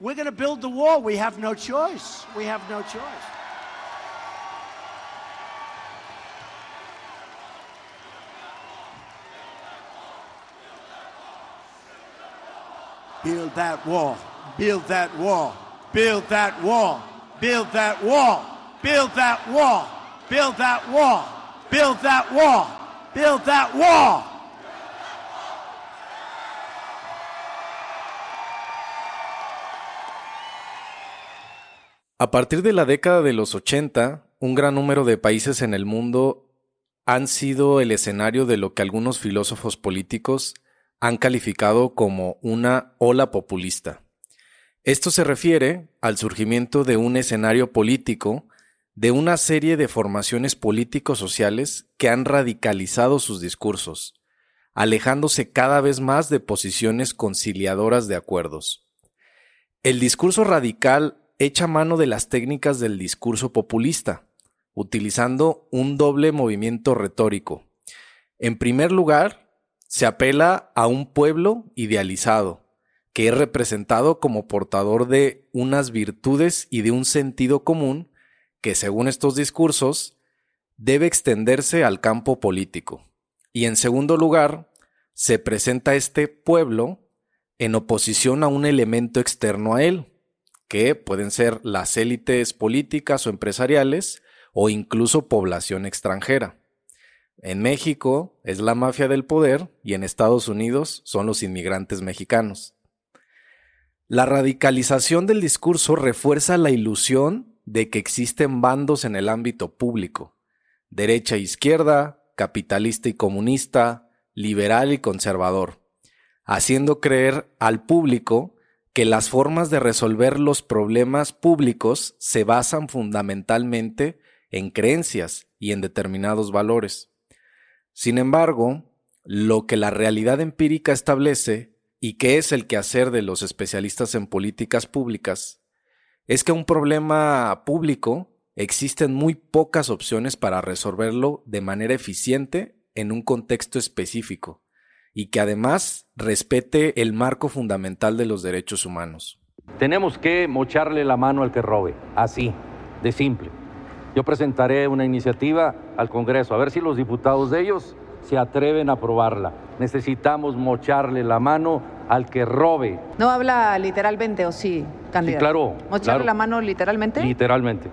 we're going to build the wall. We have no choice. We have no choice. Build that wall. Build that wall. Build that wall. Build that wall. Build that wall. Build that wall. Build that wall. Build that wall. A partir de la década de los 80, un gran número de países en el mundo han sido el escenario de lo que algunos filósofos políticos han calificado como una ola populista. Esto se refiere al surgimiento de un escenario político de una serie de formaciones políticos sociales que han radicalizado sus discursos, alejándose cada vez más de posiciones conciliadoras de acuerdos. El discurso radical echa mano de las técnicas del discurso populista, utilizando un doble movimiento retórico. En primer lugar, se apela a un pueblo idealizado, que es representado como portador de unas virtudes y de un sentido común que, según estos discursos, debe extenderse al campo político. Y en segundo lugar, se presenta este pueblo en oposición a un elemento externo a él, que pueden ser las élites políticas o empresariales o incluso población extranjera. En México es la mafia del poder y en Estados Unidos son los inmigrantes mexicanos. La radicalización del discurso refuerza la ilusión de que existen bandos en el ámbito público, derecha e izquierda, capitalista y comunista, liberal y conservador, haciendo creer al público que las formas de resolver los problemas públicos se basan fundamentalmente en creencias y en determinados valores. Sin embargo, lo que la realidad empírica establece, y que es el quehacer de los especialistas en políticas públicas, es que un problema público existen muy pocas opciones para resolverlo de manera eficiente en un contexto específico y que además respete el marco fundamental de los derechos humanos. Tenemos que mocharle la mano al que robe, así, de simple. Yo presentaré una iniciativa al Congreso, a ver si los diputados de ellos se atreven a aprobarla. Necesitamos mocharle la mano al que robe. ¿No habla literalmente o sí, candidato? Sí, claro. ¿Mocharle claro. la mano literalmente? Literalmente.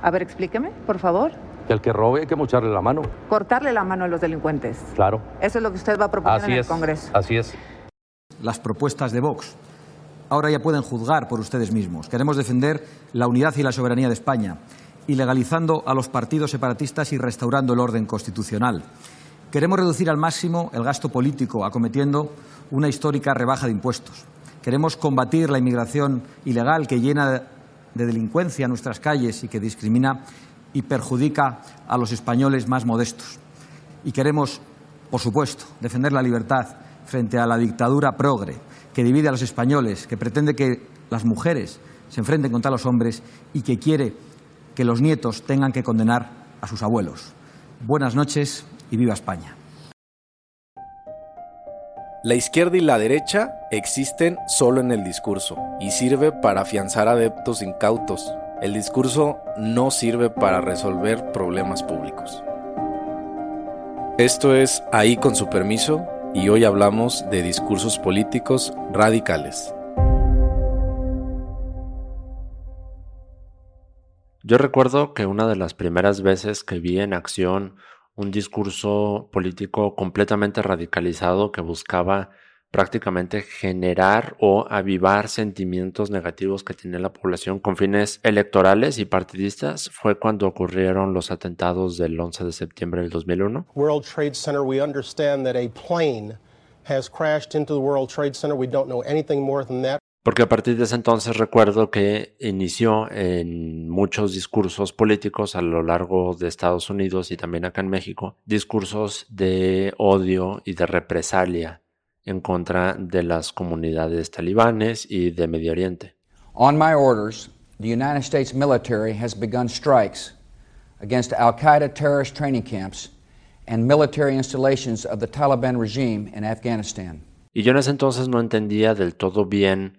A ver, explíqueme, por favor. Que al que robe hay que mocharle la mano. Cortarle la mano a los delincuentes. Claro. Eso es lo que usted va a proponer Así en es. el Congreso. Así es. las propuestas de Vox. Ahora ya pueden juzgar por ustedes mismos. Queremos defender la unidad y la soberanía de España, ilegalizando a los partidos separatistas y restaurando el orden constitucional. Queremos reducir al máximo el gasto político, acometiendo una histórica rebaja de impuestos. Queremos combatir la inmigración ilegal que llena de delincuencia nuestras calles y que discrimina y perjudica a los españoles más modestos. Y queremos, por supuesto, defender la libertad frente a la dictadura progre que divide a los españoles, que pretende que las mujeres se enfrenten contra los hombres y que quiere que los nietos tengan que condenar a sus abuelos. Buenas noches y viva España. La izquierda y la derecha existen solo en el discurso y sirve para afianzar adeptos incautos. El discurso no sirve para resolver problemas públicos. Esto es Ahí con su permiso y hoy hablamos de discursos políticos radicales. Yo recuerdo que una de las primeras veces que vi en acción un discurso político completamente radicalizado que buscaba prácticamente generar o avivar sentimientos negativos que tenía la población con fines electorales y partidistas fue cuando ocurrieron los atentados del 11 de septiembre del 2001. World Trade Center, we understand that a plane has crashed into the World Trade Center. We don't know anything more than that. Porque a partir de ese entonces recuerdo que inició en muchos discursos políticos a lo largo de Estados Unidos y también acá en México, discursos de odio y de represalia en contra de las comunidades talibanes y de Medio Oriente. On my orders, the United States military has begun strikes against Al Qaeda terrorist training camps and military installations of the Taliban regime in Afghanistan. Y yo en ese entonces no entendía del todo bien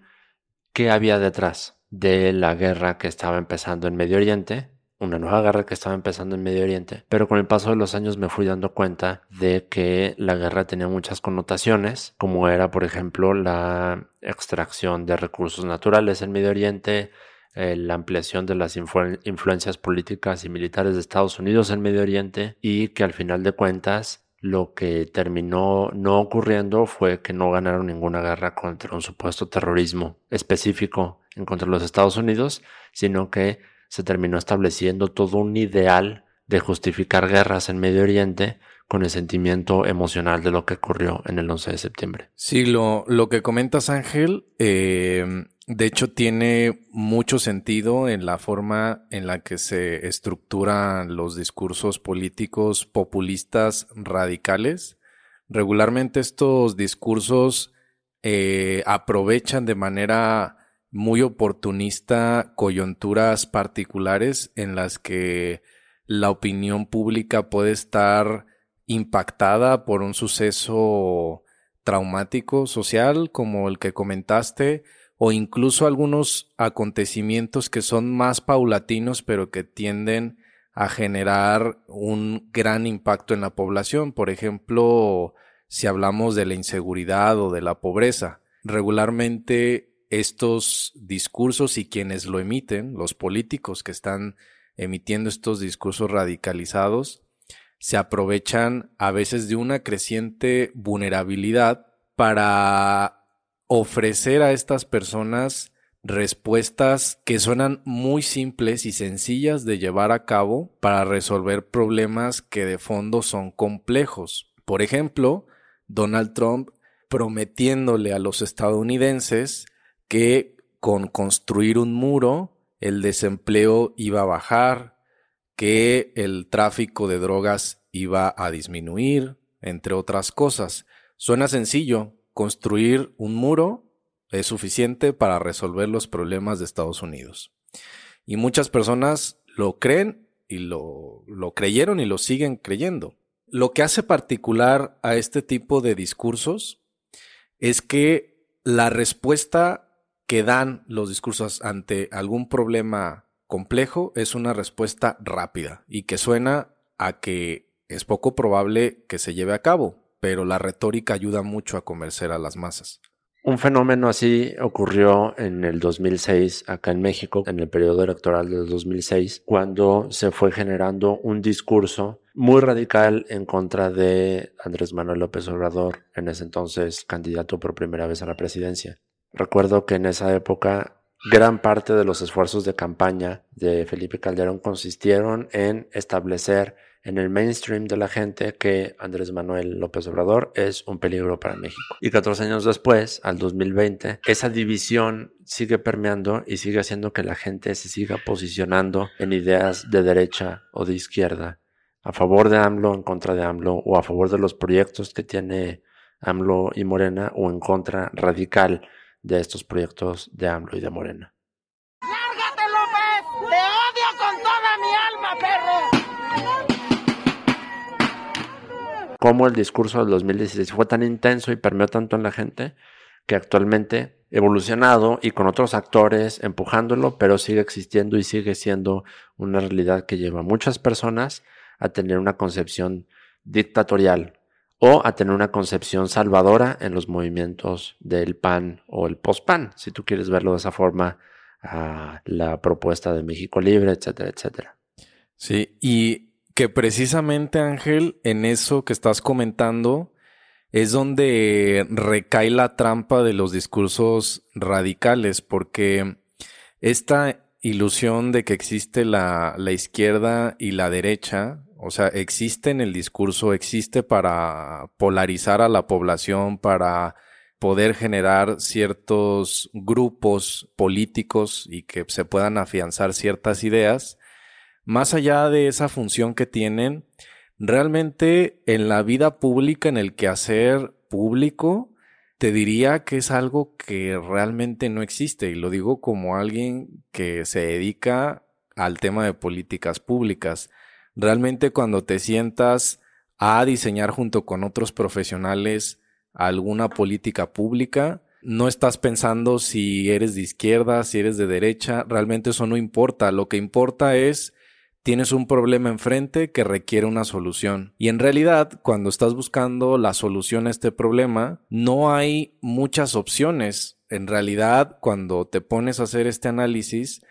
qué había detrás de la guerra que estaba empezando en Medio Oriente, una nueva guerra que estaba empezando en Medio Oriente, pero con el paso de los años me fui dando cuenta de que la guerra tenía muchas connotaciones, como era, por ejemplo, la extracción de recursos naturales en Medio Oriente, eh, la ampliación de las influencias políticas y militares de Estados Unidos en Medio Oriente y que al final de cuentas lo que terminó no ocurriendo fue que no ganaron ninguna guerra contra un supuesto terrorismo específico en contra de los Estados Unidos, sino que se terminó estableciendo todo un ideal de justificar guerras en Medio Oriente con el sentimiento emocional de lo que ocurrió en el 11 de septiembre. Sí, lo, lo que comentas Ángel, eh, de hecho tiene mucho sentido en la forma en la que se estructuran los discursos políticos populistas radicales. Regularmente estos discursos eh, aprovechan de manera muy oportunista coyunturas particulares en las que la opinión pública puede estar impactada por un suceso traumático social como el que comentaste o incluso algunos acontecimientos que son más paulatinos pero que tienden a generar un gran impacto en la población. Por ejemplo, si hablamos de la inseguridad o de la pobreza. Regularmente estos discursos y quienes lo emiten, los políticos que están emitiendo estos discursos radicalizados, se aprovechan a veces de una creciente vulnerabilidad para ofrecer a estas personas respuestas que suenan muy simples y sencillas de llevar a cabo para resolver problemas que de fondo son complejos. Por ejemplo, Donald Trump prometiéndole a los estadounidenses que con construir un muro el desempleo iba a bajar, que el tráfico de drogas iba a disminuir, entre otras cosas. Suena sencillo, construir un muro es suficiente para resolver los problemas de Estados Unidos. Y muchas personas lo creen y lo, lo creyeron y lo siguen creyendo. Lo que hace particular a este tipo de discursos es que la respuesta que dan los discursos ante algún problema complejo es una respuesta rápida y que suena a que es poco probable que se lleve a cabo, pero la retórica ayuda mucho a convencer a las masas. Un fenómeno así ocurrió en el 2006 acá en México, en el periodo electoral del 2006, cuando se fue generando un discurso muy radical en contra de Andrés Manuel López Obrador, en ese entonces candidato por primera vez a la presidencia. Recuerdo que en esa época gran parte de los esfuerzos de campaña de Felipe Calderón consistieron en establecer en el mainstream de la gente que Andrés Manuel López Obrador es un peligro para México. Y 14 años después, al 2020, esa división sigue permeando y sigue haciendo que la gente se siga posicionando en ideas de derecha o de izquierda, a favor de AMLO, en contra de AMLO, o a favor de los proyectos que tiene AMLO y Morena, o en contra radical de estos proyectos de AMLO y de Morena. ¡Lárgate, López! ¡Te odio con toda mi alma, perro! Cómo el discurso del 2016 fue tan intenso y permeó tanto en la gente que actualmente evolucionado y con otros actores empujándolo, pero sigue existiendo y sigue siendo una realidad que lleva a muchas personas a tener una concepción dictatorial o a tener una concepción salvadora en los movimientos del PAN o el post-PAN, si tú quieres verlo de esa forma, a la propuesta de México Libre, etcétera, etcétera. Sí, y que precisamente Ángel, en eso que estás comentando, es donde recae la trampa de los discursos radicales, porque esta ilusión de que existe la, la izquierda y la derecha o sea, existe en el discurso, existe para polarizar a la población, para poder generar ciertos grupos políticos y que se puedan afianzar ciertas ideas. Más allá de esa función que tienen, realmente en la vida pública, en el quehacer público, te diría que es algo que realmente no existe. Y lo digo como alguien que se dedica al tema de políticas públicas. Realmente cuando te sientas a diseñar junto con otros profesionales alguna política pública, no estás pensando si eres de izquierda, si eres de derecha, realmente eso no importa. Lo que importa es tienes un problema enfrente que requiere una solución. Y en realidad, cuando estás buscando la solución a este problema, no hay muchas opciones. En realidad, cuando te pones a hacer este análisis,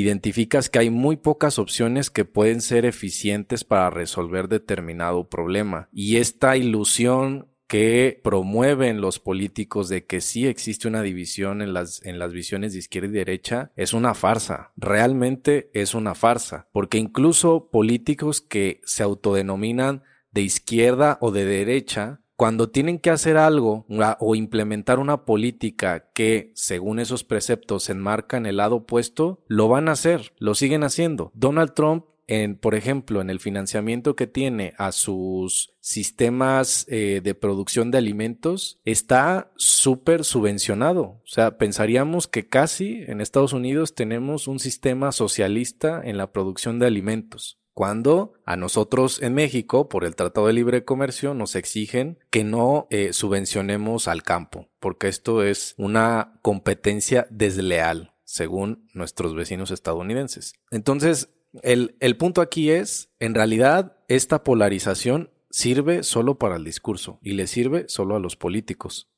identificas que hay muy pocas opciones que pueden ser eficientes para resolver determinado problema. Y esta ilusión que promueven los políticos de que sí existe una división en las, en las visiones de izquierda y derecha es una farsa. Realmente es una farsa. Porque incluso políticos que se autodenominan de izquierda o de derecha, cuando tienen que hacer algo o implementar una política que, según esos preceptos, se enmarca en el lado opuesto, lo van a hacer, lo siguen haciendo. Donald Trump en, por ejemplo, en el financiamiento que tiene a sus sistemas eh, de producción de alimentos, está súper subvencionado. O sea, pensaríamos que casi en Estados Unidos tenemos un sistema socialista en la producción de alimentos. Cuando a nosotros en México, por el Tratado de Libre Comercio, nos exigen que no eh, subvencionemos al campo, porque esto es una competencia desleal, según nuestros vecinos estadounidenses. Entonces, el, el punto aquí es, en realidad, esta polarización sirve solo para el discurso y le sirve solo a los políticos.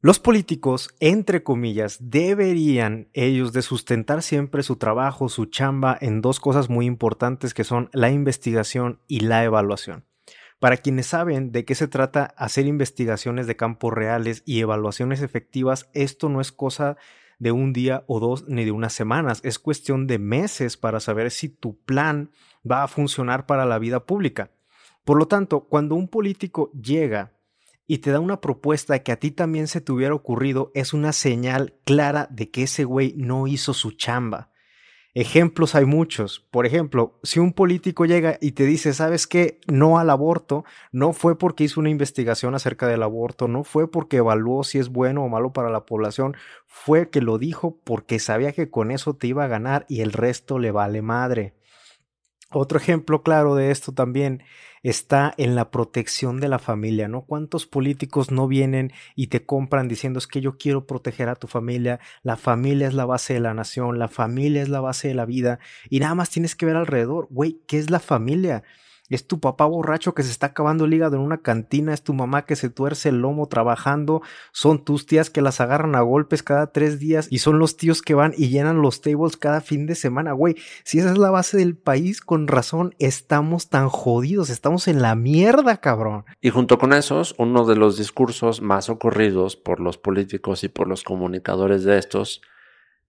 Los políticos, entre comillas, deberían ellos de sustentar siempre su trabajo, su chamba en dos cosas muy importantes que son la investigación y la evaluación. Para quienes saben de qué se trata hacer investigaciones de campos reales y evaluaciones efectivas, esto no es cosa de un día o dos ni de unas semanas, es cuestión de meses para saber si tu plan va a funcionar para la vida pública. Por lo tanto, cuando un político llega y te da una propuesta que a ti también se te hubiera ocurrido, es una señal clara de que ese güey no hizo su chamba. Ejemplos hay muchos. Por ejemplo, si un político llega y te dice, ¿sabes qué? No al aborto, no fue porque hizo una investigación acerca del aborto, no fue porque evaluó si es bueno o malo para la población, fue que lo dijo porque sabía que con eso te iba a ganar y el resto le vale madre. Otro ejemplo claro de esto también está en la protección de la familia, ¿no? ¿Cuántos políticos no vienen y te compran diciendo es que yo quiero proteger a tu familia, la familia es la base de la nación, la familia es la base de la vida y nada más tienes que ver alrededor, güey, ¿qué es la familia? Es tu papá borracho que se está acabando el hígado en una cantina, es tu mamá que se tuerce el lomo trabajando, son tus tías que las agarran a golpes cada tres días y son los tíos que van y llenan los tables cada fin de semana, güey. Si esa es la base del país, con razón estamos tan jodidos, estamos en la mierda, cabrón. Y junto con esos, uno de los discursos más ocurridos por los políticos y por los comunicadores de estos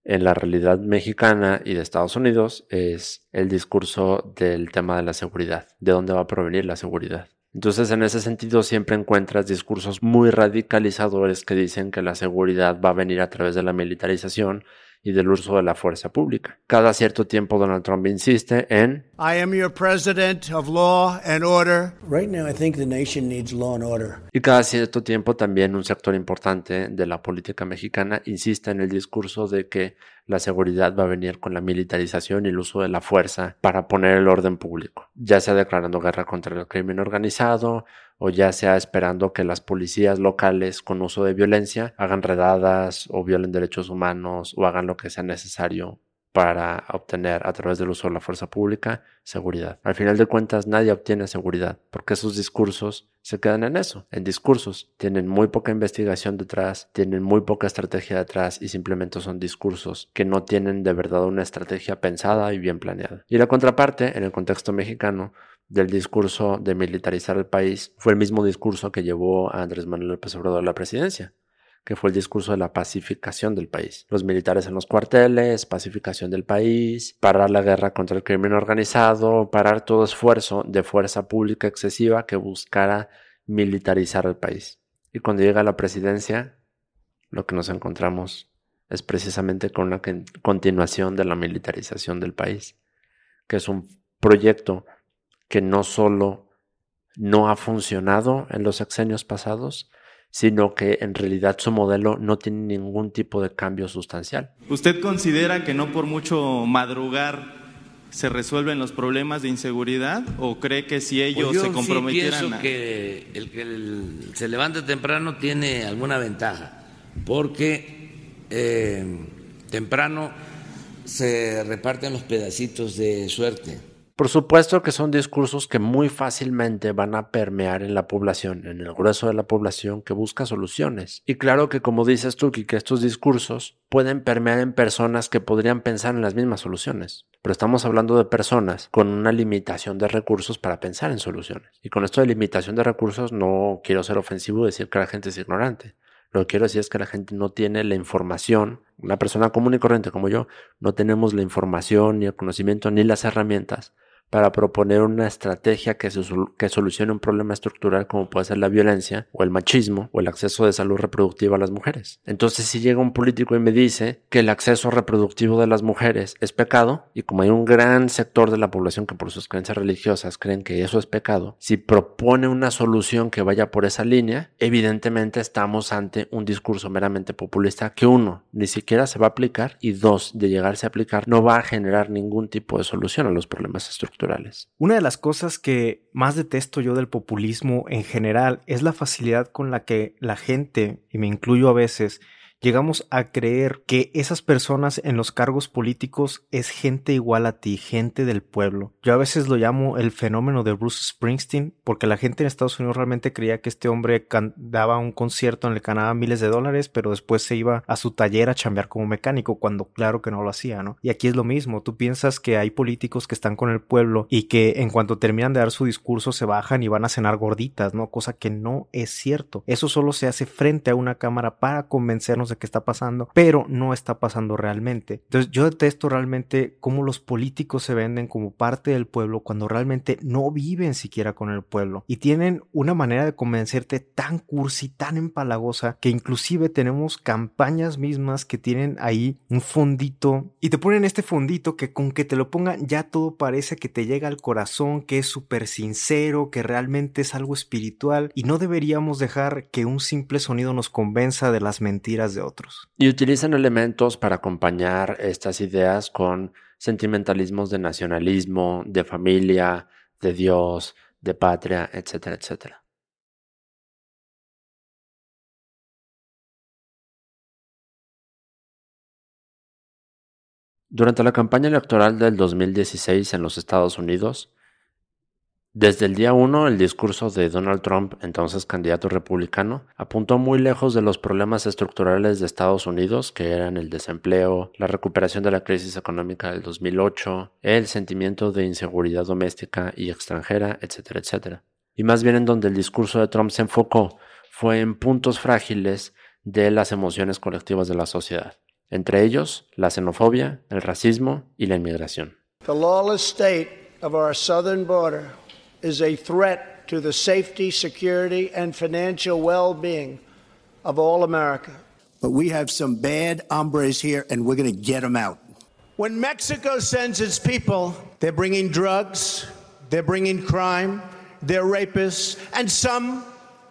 en la realidad mexicana y de Estados Unidos es el discurso del tema de la seguridad, de dónde va a provenir la seguridad. Entonces, en ese sentido, siempre encuentras discursos muy radicalizadores que dicen que la seguridad va a venir a través de la militarización y del uso de la fuerza pública. Cada cierto tiempo Donald Trump insiste en I am your president of law and order. Right now I think the nation needs law and order. Y cada cierto tiempo también un sector importante de la política mexicana insiste en el discurso de que la seguridad va a venir con la militarización y el uso de la fuerza para poner el orden público, ya sea declarando guerra contra el crimen organizado o ya sea esperando que las policías locales con uso de violencia hagan redadas o violen derechos humanos o hagan lo que sea necesario para obtener a través del uso de la fuerza pública seguridad. Al final de cuentas nadie obtiene seguridad porque esos discursos se quedan en eso, en discursos. Tienen muy poca investigación detrás, tienen muy poca estrategia detrás y simplemente son discursos que no tienen de verdad una estrategia pensada y bien planeada. Y la contraparte, en el contexto mexicano, del discurso de militarizar el país fue el mismo discurso que llevó a Andrés Manuel López Obrador a la presidencia, que fue el discurso de la pacificación del país. Los militares en los cuarteles, pacificación del país, parar la guerra contra el crimen organizado, parar todo esfuerzo de fuerza pública excesiva que buscara militarizar el país. Y cuando llega la presidencia, lo que nos encontramos es precisamente con una continuación de la militarización del país, que es un proyecto que no solo no ha funcionado en los sexenios pasados, sino que en realidad su modelo no tiene ningún tipo de cambio sustancial. ¿Usted considera que no por mucho madrugar se resuelven los problemas de inseguridad o cree que si ellos pues yo se comprometieran sí pienso que el que se levanta temprano tiene alguna ventaja porque eh, temprano se reparten los pedacitos de suerte. Por supuesto que son discursos que muy fácilmente van a permear en la población, en el grueso de la población que busca soluciones. Y claro que como dices tú, que estos discursos pueden permear en personas que podrían pensar en las mismas soluciones. Pero estamos hablando de personas con una limitación de recursos para pensar en soluciones. Y con esto de limitación de recursos no quiero ser ofensivo y decir que la gente es ignorante. Lo que quiero decir es que la gente no tiene la información, una persona común y corriente como yo, no tenemos la información, ni el conocimiento, ni las herramientas para proponer una estrategia que, que solucione un problema estructural como puede ser la violencia o el machismo o el acceso de salud reproductiva a las mujeres. Entonces si llega un político y me dice que el acceso reproductivo de las mujeres es pecado y como hay un gran sector de la población que por sus creencias religiosas creen que eso es pecado, si propone una solución que vaya por esa línea, evidentemente estamos ante un discurso meramente populista que uno, ni siquiera se va a aplicar y dos, de llegarse a aplicar, no va a generar ningún tipo de solución a los problemas estructurales. Una de las cosas que más detesto yo del populismo en general es la facilidad con la que la gente, y me incluyo a veces, llegamos a creer que esas personas en los cargos políticos es gente igual a ti, gente del pueblo. Yo a veces lo llamo el fenómeno de Bruce Springsteen, porque la gente en Estados Unidos realmente creía que este hombre daba un concierto en el que ganaba miles de dólares, pero después se iba a su taller a chambear como mecánico, cuando claro que no lo hacía, ¿no? Y aquí es lo mismo, tú piensas que hay políticos que están con el pueblo y que en cuanto terminan de dar su discurso se bajan y van a cenar gorditas, ¿no? Cosa que no es cierto. Eso solo se hace frente a una cámara para convencernos de que está pasando, pero no está pasando realmente. Entonces yo detesto realmente cómo los políticos se venden como parte del pueblo cuando realmente no viven siquiera con el pueblo. Y tienen una manera de convencerte tan cursi, tan empalagosa, que inclusive tenemos campañas mismas que tienen ahí un fondito. Y te ponen este fondito que con que te lo pongan ya todo parece que te llega al corazón, que es súper sincero, que realmente es algo espiritual. Y no deberíamos dejar que un simple sonido nos convenza de las mentiras otros. Y utilizan elementos para acompañar estas ideas con sentimentalismos de nacionalismo, de familia, de Dios, de patria, etcétera, etcétera. Durante la campaña electoral del 2016 en los Estados Unidos, desde el día uno, el discurso de Donald Trump, entonces candidato republicano, apuntó muy lejos de los problemas estructurales de Estados Unidos, que eran el desempleo, la recuperación de la crisis económica del 2008, el sentimiento de inseguridad doméstica y extranjera, etcétera, etcétera. Y más bien en donde el discurso de Trump se enfocó fue en puntos frágiles de las emociones colectivas de la sociedad, entre ellos la xenofobia, el racismo y la inmigración. The lawless state of our southern border is a threat to the safety, security, and financial well being of all America. But we have some bad hombres here, and we're going to get them out. When Mexico sends its people, they're bringing drugs, they're bringing crime, they're rapists, and some,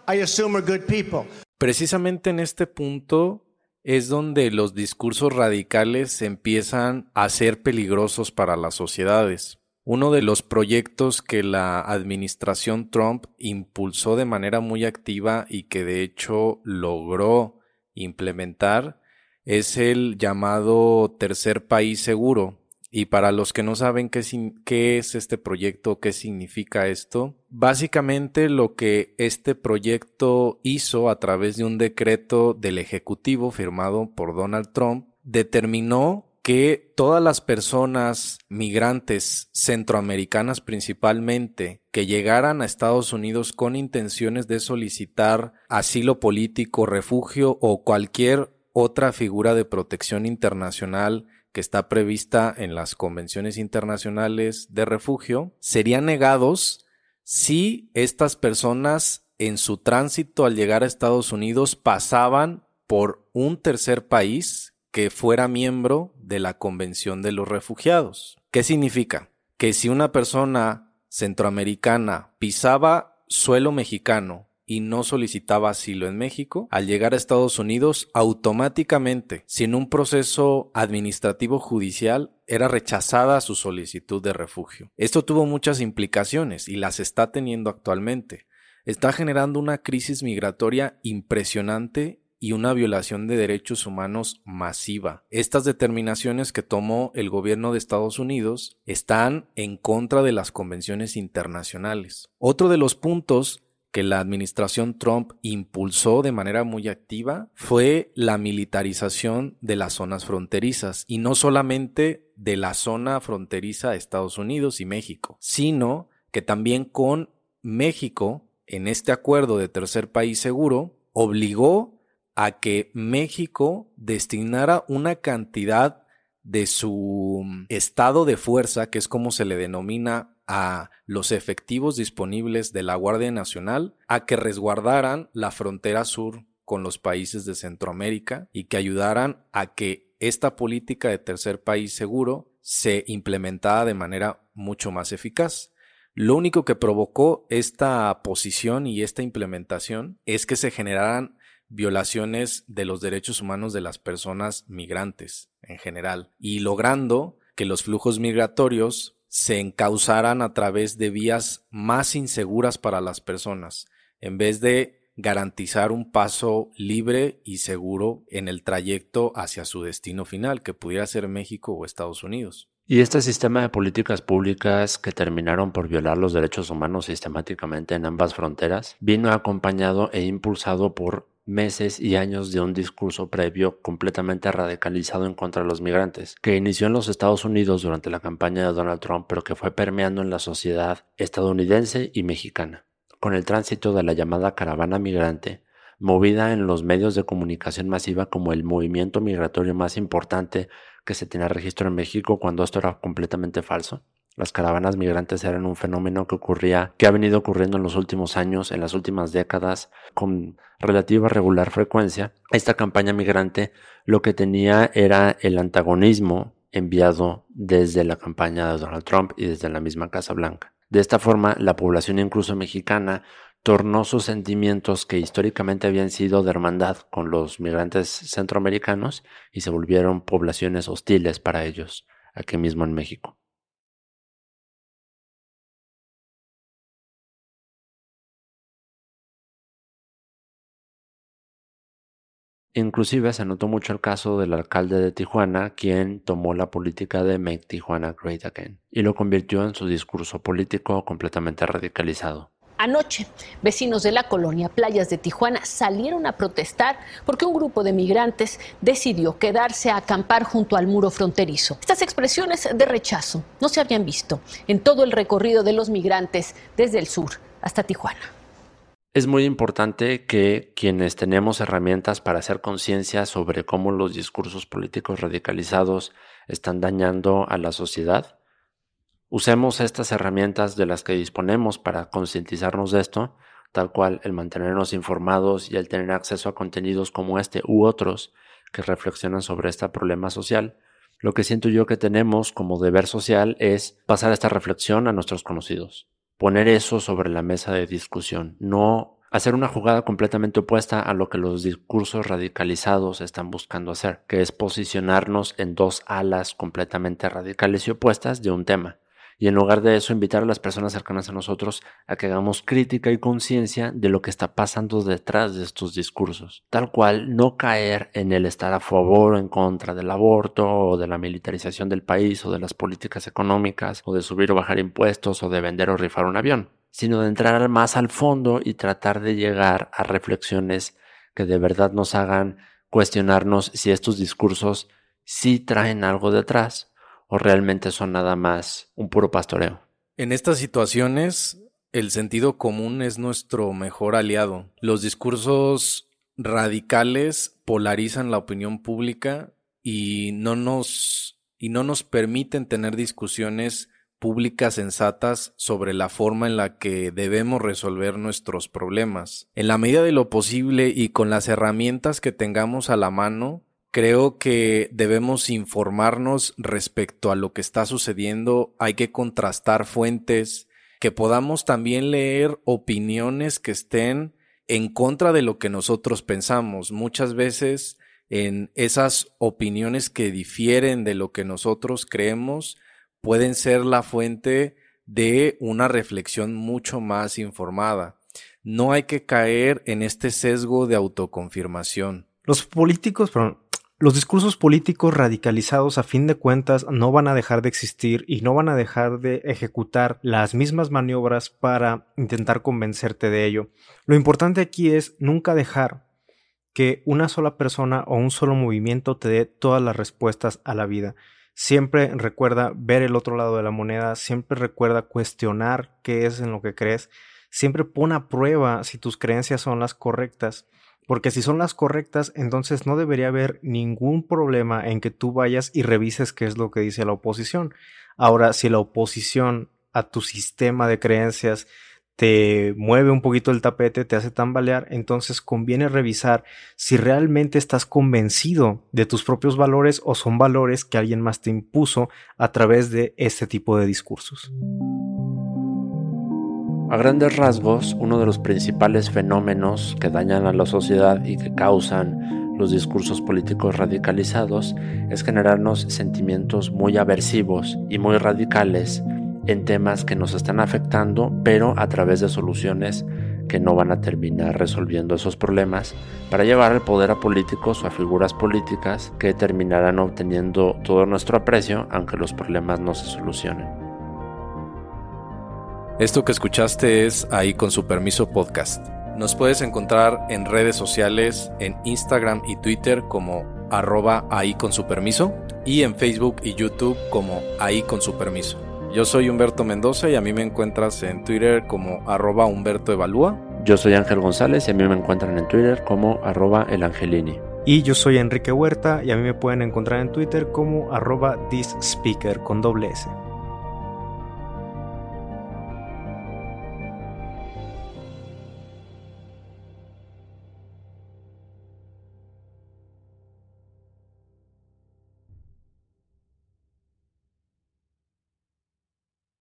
I assume, are good people. Precisamente en este punto es donde los discursos radicales empiezan a ser peligrosos para las sociedades. Uno de los proyectos que la administración Trump impulsó de manera muy activa y que de hecho logró implementar es el llamado tercer país seguro. Y para los que no saben qué, es este proyecto, qué significa esto, básicamente lo que este proyecto hizo a través de un decreto del Ejecutivo firmado por Donald Trump, determinó que todas las personas migrantes centroamericanas principalmente que llegaran a Estados Unidos con intenciones de solicitar asilo político, refugio o cualquier otra figura de protección internacional que está prevista en las convenciones internacionales de refugio, serían negados si estas personas en su tránsito al llegar a Estados Unidos pasaban por un tercer país que fuera miembro de la Convención de los Refugiados. ¿Qué significa? Que si una persona centroamericana pisaba suelo mexicano y no solicitaba asilo en México, al llegar a Estados Unidos, automáticamente, sin un proceso administrativo judicial, era rechazada su solicitud de refugio. Esto tuvo muchas implicaciones y las está teniendo actualmente. Está generando una crisis migratoria impresionante y una violación de derechos humanos masiva. Estas determinaciones que tomó el gobierno de Estados Unidos están en contra de las convenciones internacionales. Otro de los puntos que la administración Trump impulsó de manera muy activa fue la militarización de las zonas fronterizas y no solamente de la zona fronteriza de Estados Unidos y México, sino que también con México, en este acuerdo de tercer país seguro, obligó a que México destinara una cantidad de su estado de fuerza, que es como se le denomina a los efectivos disponibles de la Guardia Nacional, a que resguardaran la frontera sur con los países de Centroamérica y que ayudaran a que esta política de tercer país seguro se implementara de manera mucho más eficaz. Lo único que provocó esta posición y esta implementación es que se generaran violaciones de los derechos humanos de las personas migrantes en general y logrando que los flujos migratorios se encauzaran a través de vías más inseguras para las personas, en vez de garantizar un paso libre y seguro en el trayecto hacia su destino final, que pudiera ser México o Estados Unidos. Y este sistema de políticas públicas que terminaron por violar los derechos humanos sistemáticamente en ambas fronteras vino acompañado e impulsado por meses y años de un discurso previo completamente radicalizado en contra de los migrantes, que inició en los Estados Unidos durante la campaña de Donald Trump, pero que fue permeando en la sociedad estadounidense y mexicana, con el tránsito de la llamada caravana migrante, movida en los medios de comunicación masiva como el movimiento migratorio más importante que se tenía registro en México cuando esto era completamente falso. Las caravanas migrantes eran un fenómeno que ocurría, que ha venido ocurriendo en los últimos años, en las últimas décadas, con relativa regular frecuencia. Esta campaña migrante lo que tenía era el antagonismo enviado desde la campaña de Donald Trump y desde la misma Casa Blanca. De esta forma, la población incluso mexicana tornó sus sentimientos que históricamente habían sido de hermandad con los migrantes centroamericanos y se volvieron poblaciones hostiles para ellos, aquí mismo en México. Inclusive se notó mucho el caso del alcalde de Tijuana, quien tomó la política de Make Tijuana Great Again y lo convirtió en su discurso político completamente radicalizado. Anoche, vecinos de la colonia Playas de Tijuana salieron a protestar porque un grupo de migrantes decidió quedarse a acampar junto al muro fronterizo. Estas expresiones de rechazo no se habían visto en todo el recorrido de los migrantes desde el sur hasta Tijuana. Es muy importante que quienes tenemos herramientas para hacer conciencia sobre cómo los discursos políticos radicalizados están dañando a la sociedad, Usemos estas herramientas de las que disponemos para concientizarnos de esto, tal cual el mantenernos informados y el tener acceso a contenidos como este u otros que reflexionan sobre este problema social. Lo que siento yo que tenemos como deber social es pasar esta reflexión a nuestros conocidos, poner eso sobre la mesa de discusión, no hacer una jugada completamente opuesta a lo que los discursos radicalizados están buscando hacer, que es posicionarnos en dos alas completamente radicales y opuestas de un tema y en lugar de eso invitar a las personas cercanas a nosotros a que hagamos crítica y conciencia de lo que está pasando detrás de estos discursos. Tal cual, no caer en el estar a favor o en contra del aborto o de la militarización del país o de las políticas económicas o de subir o bajar impuestos o de vender o rifar un avión, sino de entrar más al fondo y tratar de llegar a reflexiones que de verdad nos hagan cuestionarnos si estos discursos sí traen algo detrás o realmente son nada más un puro pastoreo. En estas situaciones, el sentido común es nuestro mejor aliado. Los discursos radicales polarizan la opinión pública y no nos y no nos permiten tener discusiones públicas sensatas sobre la forma en la que debemos resolver nuestros problemas. En la medida de lo posible y con las herramientas que tengamos a la mano, Creo que debemos informarnos respecto a lo que está sucediendo, hay que contrastar fuentes, que podamos también leer opiniones que estén en contra de lo que nosotros pensamos. Muchas veces en esas opiniones que difieren de lo que nosotros creemos pueden ser la fuente de una reflexión mucho más informada. No hay que caer en este sesgo de autoconfirmación Los políticos, perdón, los discursos políticos radicalizados a fin de cuentas no van a dejar de existir y no van a dejar de ejecutar las mismas maniobras para intentar convencerte de ello. Lo importante aquí es nunca dejar que una sola persona o un solo movimiento te dé todas las respuestas a la vida. Siempre recuerda ver el otro lado de la moneda, siempre recuerda cuestionar qué es en lo que crees, siempre pon a prueba si tus creencias son las correctas porque si son las correctas, entonces no debería haber ningún problema en que tú vayas y revises qué es lo que dice la oposición. Ahora, si la oposición a tu sistema de creencias te mueve un poquito el tapete, te hace tambalear, entonces conviene revisar si realmente estás convencido de tus propios valores o son valores que alguien más te impuso a través de este tipo de discursos. A grandes rasgos, uno de los principales fenómenos que dañan a la sociedad y que causan los discursos políticos radicalizados es generarnos sentimientos muy aversivos y muy radicales en temas que nos están afectando, pero a través de soluciones que no van a terminar resolviendo esos problemas para llevar al poder a políticos o a figuras políticas que terminarán obteniendo todo nuestro aprecio aunque los problemas no se solucionen. Esto que escuchaste es Ahí con su permiso podcast. Nos puedes encontrar en redes sociales, en Instagram y Twitter como arroba ahí con su permiso y en Facebook y YouTube como ahí con su permiso. Yo soy Humberto Mendoza y a mí me encuentras en Twitter como arroba Humberto Evalúa. Yo soy Ángel González y a mí me encuentran en Twitter como arroba el Angelini. Y yo soy Enrique Huerta y a mí me pueden encontrar en Twitter como arroba speaker con doble S.